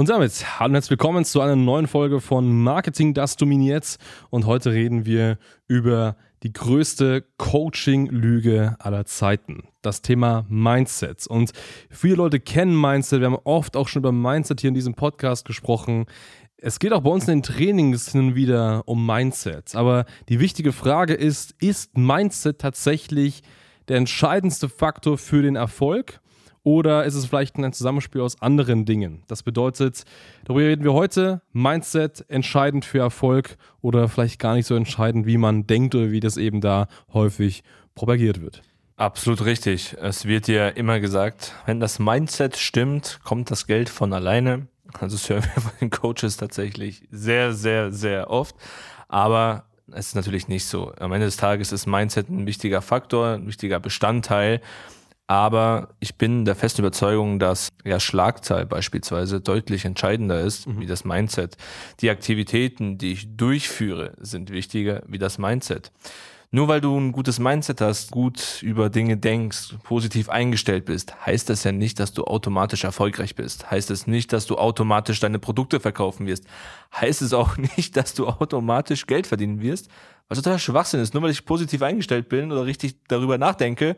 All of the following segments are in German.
Und damit hallo und herzlich willkommen zu einer neuen Folge von Marketing, das dominiert. Und heute reden wir über die größte Coaching-Lüge aller Zeiten. Das Thema Mindset. Und viele Leute kennen Mindset. Wir haben oft auch schon über Mindset hier in diesem Podcast gesprochen. Es geht auch bei uns in den Trainings hin und wieder um Mindset. Aber die wichtige Frage ist, ist Mindset tatsächlich der entscheidendste Faktor für den Erfolg? Oder ist es vielleicht ein Zusammenspiel aus anderen Dingen? Das bedeutet, darüber reden wir heute. Mindset entscheidend für Erfolg oder vielleicht gar nicht so entscheidend, wie man denkt oder wie das eben da häufig propagiert wird. Absolut richtig. Es wird ja immer gesagt, wenn das Mindset stimmt, kommt das Geld von alleine. Also das hören wir von den Coaches tatsächlich sehr, sehr, sehr oft. Aber es ist natürlich nicht so. Am Ende des Tages ist Mindset ein wichtiger Faktor, ein wichtiger Bestandteil. Aber ich bin der festen Überzeugung, dass ja Schlagzahl beispielsweise deutlich entscheidender ist mhm. wie das Mindset. Die Aktivitäten, die ich durchführe, sind wichtiger wie das Mindset. Nur weil du ein gutes Mindset hast, gut über Dinge denkst, positiv eingestellt bist, heißt das ja nicht, dass du automatisch erfolgreich bist. Heißt es nicht, dass du automatisch deine Produkte verkaufen wirst. Heißt es auch nicht, dass du automatisch Geld verdienen wirst. Was totaler Schwachsinn ist. Nur weil ich positiv eingestellt bin oder richtig darüber nachdenke,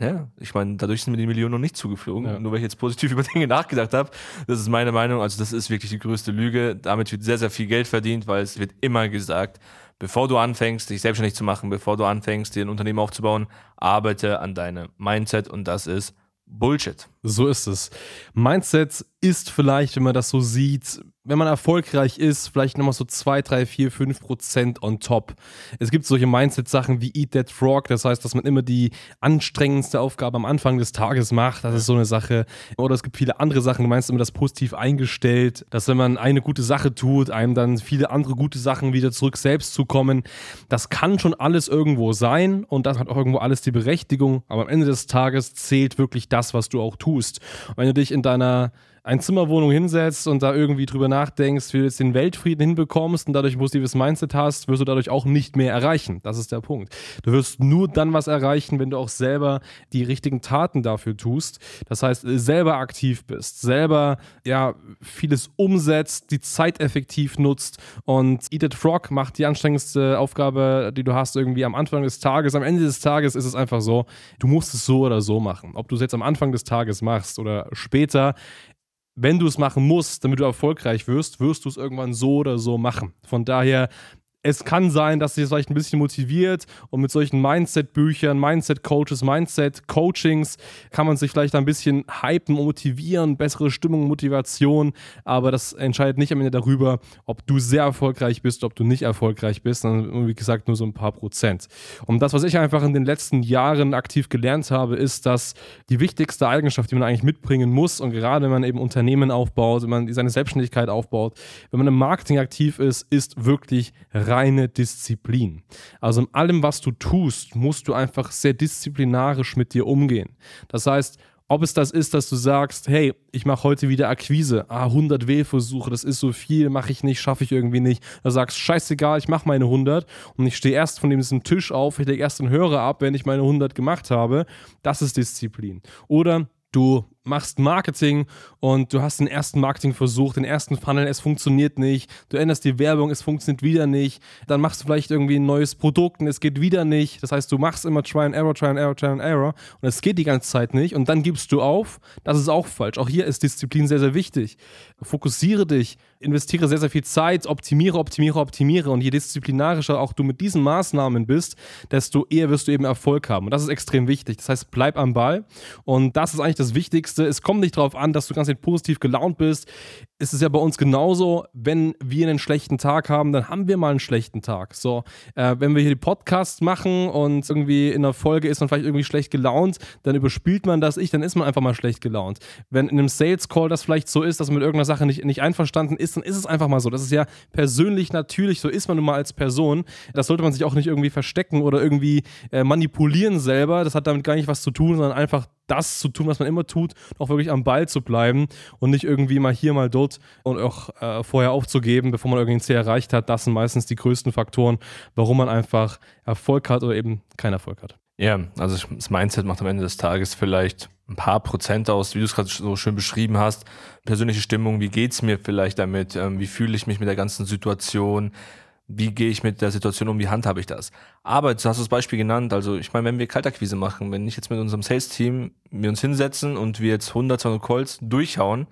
ja, ich meine, dadurch sind mir die Millionen noch nicht zugeflogen, ja. nur weil ich jetzt positiv über Dinge nachgedacht habe. Das ist meine Meinung. Also das ist wirklich die größte Lüge. Damit wird sehr, sehr viel Geld verdient, weil es wird immer gesagt, bevor du anfängst, dich selbstständig zu machen, bevor du anfängst, dir ein Unternehmen aufzubauen, arbeite an deinem Mindset und das ist Bullshit. So ist es. Mindset ist vielleicht, wenn man das so sieht, wenn man erfolgreich ist, vielleicht nochmal so 2, 3, 4, 5 Prozent on top. Es gibt solche Mindset-Sachen wie Eat That Frog, das heißt, dass man immer die anstrengendste Aufgabe am Anfang des Tages macht. Das ist so eine Sache. Oder es gibt viele andere Sachen. Du meinst immer das positiv eingestellt, dass wenn man eine gute Sache tut, einem dann viele andere gute Sachen wieder zurück selbst zukommen. Das kann schon alles irgendwo sein und das hat auch irgendwo alles die Berechtigung. Aber am Ende des Tages zählt wirklich das, was du auch tust. Und wenn du dich in deiner Einzimmerwohnung hinsetzt und da irgendwie drüber nachdenkst, wie du jetzt den Weltfrieden hinbekommst und dadurch ein positives Mindset hast, wirst du dadurch auch nicht mehr erreichen. Das ist der Punkt. Du wirst nur dann was erreichen, wenn du auch selber die richtigen Taten dafür tust. Das heißt, selber aktiv bist, selber ja vieles umsetzt, die Zeit effektiv nutzt und Eat It Frog macht die anstrengendste Aufgabe, die du hast irgendwie am Anfang des Tages. Am Ende des Tages ist es einfach so, du musst es so oder so machen. Ob du es jetzt am Anfang des Tages machst oder später, wenn du es machen musst, damit du erfolgreich wirst, wirst du es irgendwann so oder so machen. Von daher es kann sein, dass sich das vielleicht ein bisschen motiviert und mit solchen Mindset-Büchern, Mindset-Coaches, Mindset-Coachings kann man sich vielleicht ein bisschen hypen, motivieren, bessere Stimmung, Motivation, aber das entscheidet nicht am Ende darüber, ob du sehr erfolgreich bist, ob du nicht erfolgreich bist, sondern wie gesagt nur so ein paar Prozent. Und das, was ich einfach in den letzten Jahren aktiv gelernt habe, ist, dass die wichtigste Eigenschaft, die man eigentlich mitbringen muss und gerade wenn man eben Unternehmen aufbaut, wenn man seine Selbstständigkeit aufbaut, wenn man im Marketing aktiv ist, ist wirklich reine Disziplin. Also in allem, was du tust, musst du einfach sehr disziplinarisch mit dir umgehen. Das heißt, ob es das ist, dass du sagst, hey, ich mache heute wieder Akquise, ah, 100 Wählversuche, das ist so viel, mache ich nicht, schaffe ich irgendwie nicht. Da sagst, scheißegal, ich mache meine 100 und ich stehe erst von diesem Tisch auf, ich lege erst den Hörer ab, wenn ich meine 100 gemacht habe. Das ist Disziplin. Oder du machst Marketing und du hast den ersten Marketingversuch, den ersten Funnel, es funktioniert nicht, du änderst die Werbung, es funktioniert wieder nicht, dann machst du vielleicht irgendwie ein neues Produkt und es geht wieder nicht. Das heißt, du machst immer Try and Error, Try and Error, Try and Error und es geht die ganze Zeit nicht und dann gibst du auf. Das ist auch falsch. Auch hier ist Disziplin sehr, sehr wichtig. Fokussiere dich investiere sehr, sehr viel Zeit, optimiere, optimiere, optimiere. Und je disziplinarischer auch du mit diesen Maßnahmen bist, desto eher wirst du eben Erfolg haben. Und das ist extrem wichtig. Das heißt, bleib am Ball. Und das ist eigentlich das Wichtigste. Es kommt nicht darauf an, dass du ganz positiv gelaunt bist. Es ist ja bei uns genauso, wenn wir einen schlechten Tag haben, dann haben wir mal einen schlechten Tag. So, äh, wenn wir hier die Podcasts machen und irgendwie in der Folge ist man vielleicht irgendwie schlecht gelaunt, dann überspielt man das ich, dann ist man einfach mal schlecht gelaunt. Wenn in einem Sales Call das vielleicht so ist, dass man mit irgendeiner Sache nicht, nicht einverstanden ist, dann ist es einfach mal so. Das ist ja persönlich natürlich, so ist man nun mal als Person. Das sollte man sich auch nicht irgendwie verstecken oder irgendwie äh, manipulieren selber. Das hat damit gar nicht was zu tun, sondern einfach das zu tun, was man immer tut, auch wirklich am Ball zu bleiben und nicht irgendwie mal hier, mal dort und auch äh, vorher aufzugeben, bevor man irgendwie ein Ziel erreicht hat. Das sind meistens die größten Faktoren, warum man einfach Erfolg hat oder eben keinen Erfolg hat. Ja, also das Mindset macht am Ende des Tages vielleicht ein paar Prozent aus, wie du es gerade so schön beschrieben hast. Persönliche Stimmung, wie geht es mir vielleicht damit? Ähm, wie fühle ich mich mit der ganzen Situation? wie gehe ich mit der Situation um, wie handhabe ich das. Aber jetzt hast du das Beispiel genannt, also ich meine, wenn wir Kaltakquise machen, wenn ich jetzt mit unserem Sales-Team wir uns hinsetzen und wir jetzt 100, 200 Calls durchhauen,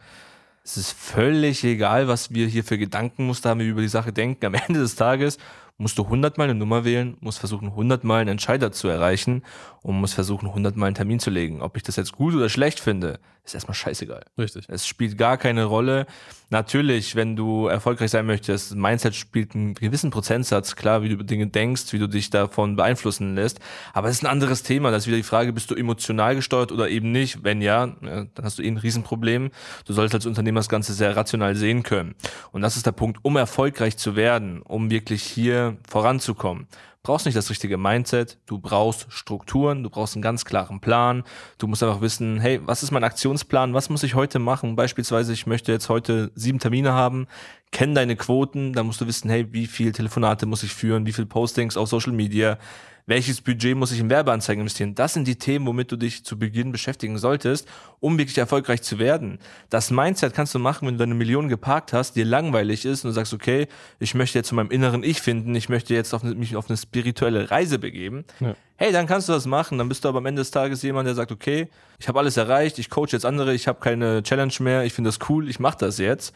es ist völlig egal, was wir hier für Gedankenmuster haben, wie wir über die Sache denken. Am Ende des Tages musst du 100 Mal eine Nummer wählen, musst versuchen 100 Mal einen Entscheider zu erreichen und musst versuchen 100 Mal einen Termin zu legen. Ob ich das jetzt gut oder schlecht finde, ist erstmal scheißegal. Richtig. Es spielt gar keine Rolle. Natürlich, wenn du erfolgreich sein möchtest, Mindset spielt einen gewissen Prozentsatz, klar, wie du über Dinge denkst, wie du dich davon beeinflussen lässt. Aber es ist ein anderes Thema. Das ist wieder die Frage, bist du emotional gesteuert oder eben nicht? Wenn ja, dann hast du eh ein Riesenproblem. Du solltest als Unternehmer das Ganze sehr rational sehen können. Und das ist der Punkt, um erfolgreich zu werden, um wirklich hier voranzukommen brauchst nicht das richtige Mindset, du brauchst Strukturen, du brauchst einen ganz klaren Plan. Du musst einfach wissen, hey, was ist mein Aktionsplan? Was muss ich heute machen? Beispielsweise, ich möchte jetzt heute sieben Termine haben, kenn deine Quoten, dann musst du wissen, hey, wie viel Telefonate muss ich führen, wie viel Postings auf Social Media, welches Budget muss ich in Werbeanzeigen investieren? Das sind die Themen, womit du dich zu Beginn beschäftigen solltest, um wirklich erfolgreich zu werden. Das Mindset kannst du machen, wenn du deine Millionen geparkt hast, dir langweilig ist und du sagst, okay, ich möchte jetzt zu meinem inneren Ich finden, ich möchte jetzt auf eine, mich auf eine spirituelle Reise begeben. Ja. Hey, dann kannst du das machen. Dann bist du aber am Ende des Tages jemand, der sagt, okay, ich habe alles erreicht, ich coach jetzt andere, ich habe keine Challenge mehr, ich finde das cool, ich mache das jetzt.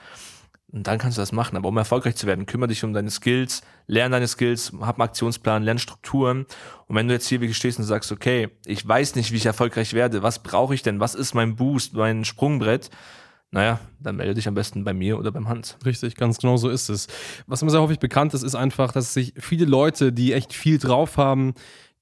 Und dann kannst du das machen. Aber um erfolgreich zu werden, kümmere dich um deine Skills, lerne deine Skills, hab einen Aktionsplan, lerne Strukturen. Und wenn du jetzt hier wirklich stehst und sagst, okay, ich weiß nicht, wie ich erfolgreich werde, was brauche ich denn? Was ist mein Boost, mein Sprungbrett? Naja, dann melde dich am besten bei mir oder beim Hans. Richtig, ganz genau so ist es. Was immer sehr häufig bekannt ist, ist einfach, dass sich viele Leute, die echt viel drauf haben,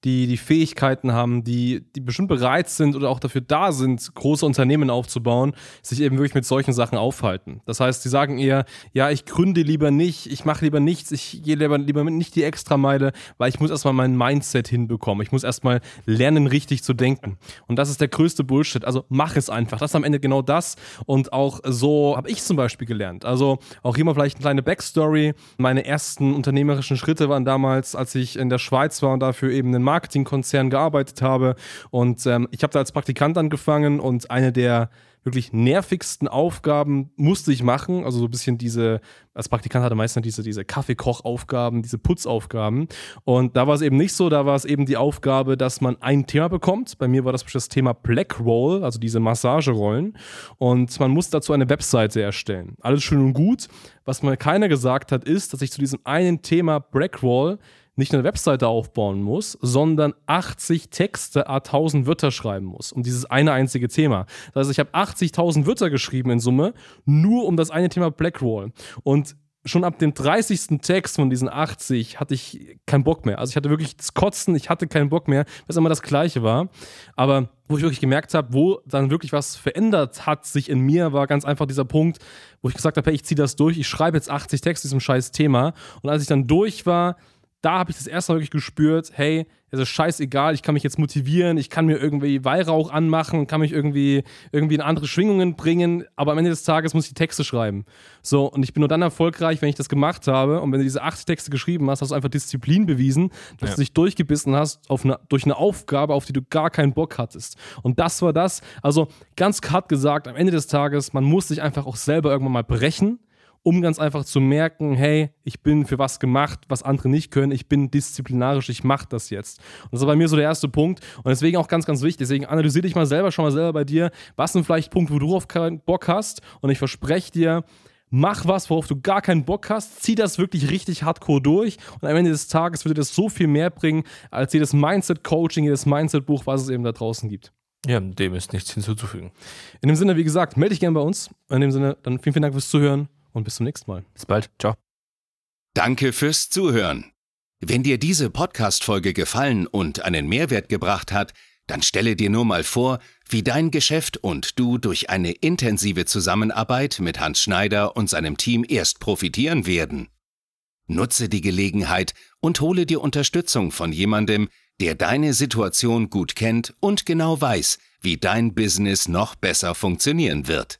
die die Fähigkeiten haben, die, die bestimmt bereit sind oder auch dafür da sind, große Unternehmen aufzubauen, sich eben wirklich mit solchen Sachen aufhalten. Das heißt, sie sagen eher, ja, ich gründe lieber nicht, ich mache lieber nichts, ich gehe lieber, lieber nicht die Extrameile, weil ich muss erstmal mein Mindset hinbekommen. Ich muss erstmal lernen, richtig zu denken. Und das ist der größte Bullshit. Also mach es einfach. Das ist am Ende genau das. Und auch so habe ich zum Beispiel gelernt. Also auch hier mal vielleicht eine kleine Backstory. Meine ersten unternehmerischen Schritte waren damals, als ich in der Schweiz war und dafür eben einen Marketingkonzern gearbeitet habe. Und ähm, ich habe da als Praktikant angefangen und eine der wirklich nervigsten Aufgaben musste ich machen. Also so ein bisschen diese, als Praktikant hatte meistens diese, diese Kaffeekochaufgaben, diese Putzaufgaben. Und da war es eben nicht so, da war es eben die Aufgabe, dass man ein Thema bekommt. Bei mir war das das Thema Black Roll, also diese Massagerollen. Und man muss dazu eine Webseite erstellen. Alles schön und gut. Was mir keiner gesagt hat, ist, dass ich zu diesem einen Thema Black Roll nicht eine Webseite aufbauen muss, sondern 80 Texte a 1000 Wörter schreiben muss, um dieses eine einzige Thema. Das heißt, ich habe 80.000 Wörter geschrieben in Summe, nur um das eine Thema Blackwall. Und schon ab dem 30. Text von diesen 80 hatte ich keinen Bock mehr. Also ich hatte wirklich das Kotzen, ich hatte keinen Bock mehr, was immer das Gleiche war. Aber wo ich wirklich gemerkt habe, wo dann wirklich was verändert hat sich in mir, war ganz einfach dieser Punkt, wo ich gesagt habe, hey, ich ziehe das durch, ich schreibe jetzt 80 Texte diesem scheiß Thema. Und als ich dann durch war, da habe ich das erste Mal wirklich gespürt, hey, es ist scheißegal, ich kann mich jetzt motivieren, ich kann mir irgendwie Weihrauch anmachen, kann mich irgendwie, irgendwie in andere Schwingungen bringen, aber am Ende des Tages muss ich die Texte schreiben. So, und ich bin nur dann erfolgreich, wenn ich das gemacht habe und wenn du diese acht Texte geschrieben hast, hast du einfach Disziplin bewiesen, dass ja. du dich durchgebissen hast auf eine, durch eine Aufgabe, auf die du gar keinen Bock hattest. Und das war das, also ganz hart gesagt, am Ende des Tages, man muss sich einfach auch selber irgendwann mal brechen um ganz einfach zu merken, hey, ich bin für was gemacht, was andere nicht können, ich bin disziplinarisch, ich mache das jetzt. Und das ist bei mir so der erste Punkt und deswegen auch ganz, ganz wichtig, deswegen analysiere dich mal selber, schau mal selber bei dir, was sind vielleicht Punkte, wo du auf keinen Bock hast und ich verspreche dir, mach was, worauf du gar keinen Bock hast, zieh das wirklich richtig hardcore durch und am Ende des Tages würde das so viel mehr bringen, als jedes Mindset-Coaching, jedes Mindset-Buch, was es eben da draußen gibt. Ja, dem ist nichts hinzuzufügen. In dem Sinne, wie gesagt, melde dich gerne bei uns. In dem Sinne, dann vielen, vielen Dank fürs Zuhören und bis zum nächsten Mal. Bis bald. Ciao. Danke fürs Zuhören. Wenn dir diese Podcast-Folge gefallen und einen Mehrwert gebracht hat, dann stelle dir nur mal vor, wie dein Geschäft und du durch eine intensive Zusammenarbeit mit Hans Schneider und seinem Team erst profitieren werden. Nutze die Gelegenheit und hole dir Unterstützung von jemandem, der deine Situation gut kennt und genau weiß, wie dein Business noch besser funktionieren wird.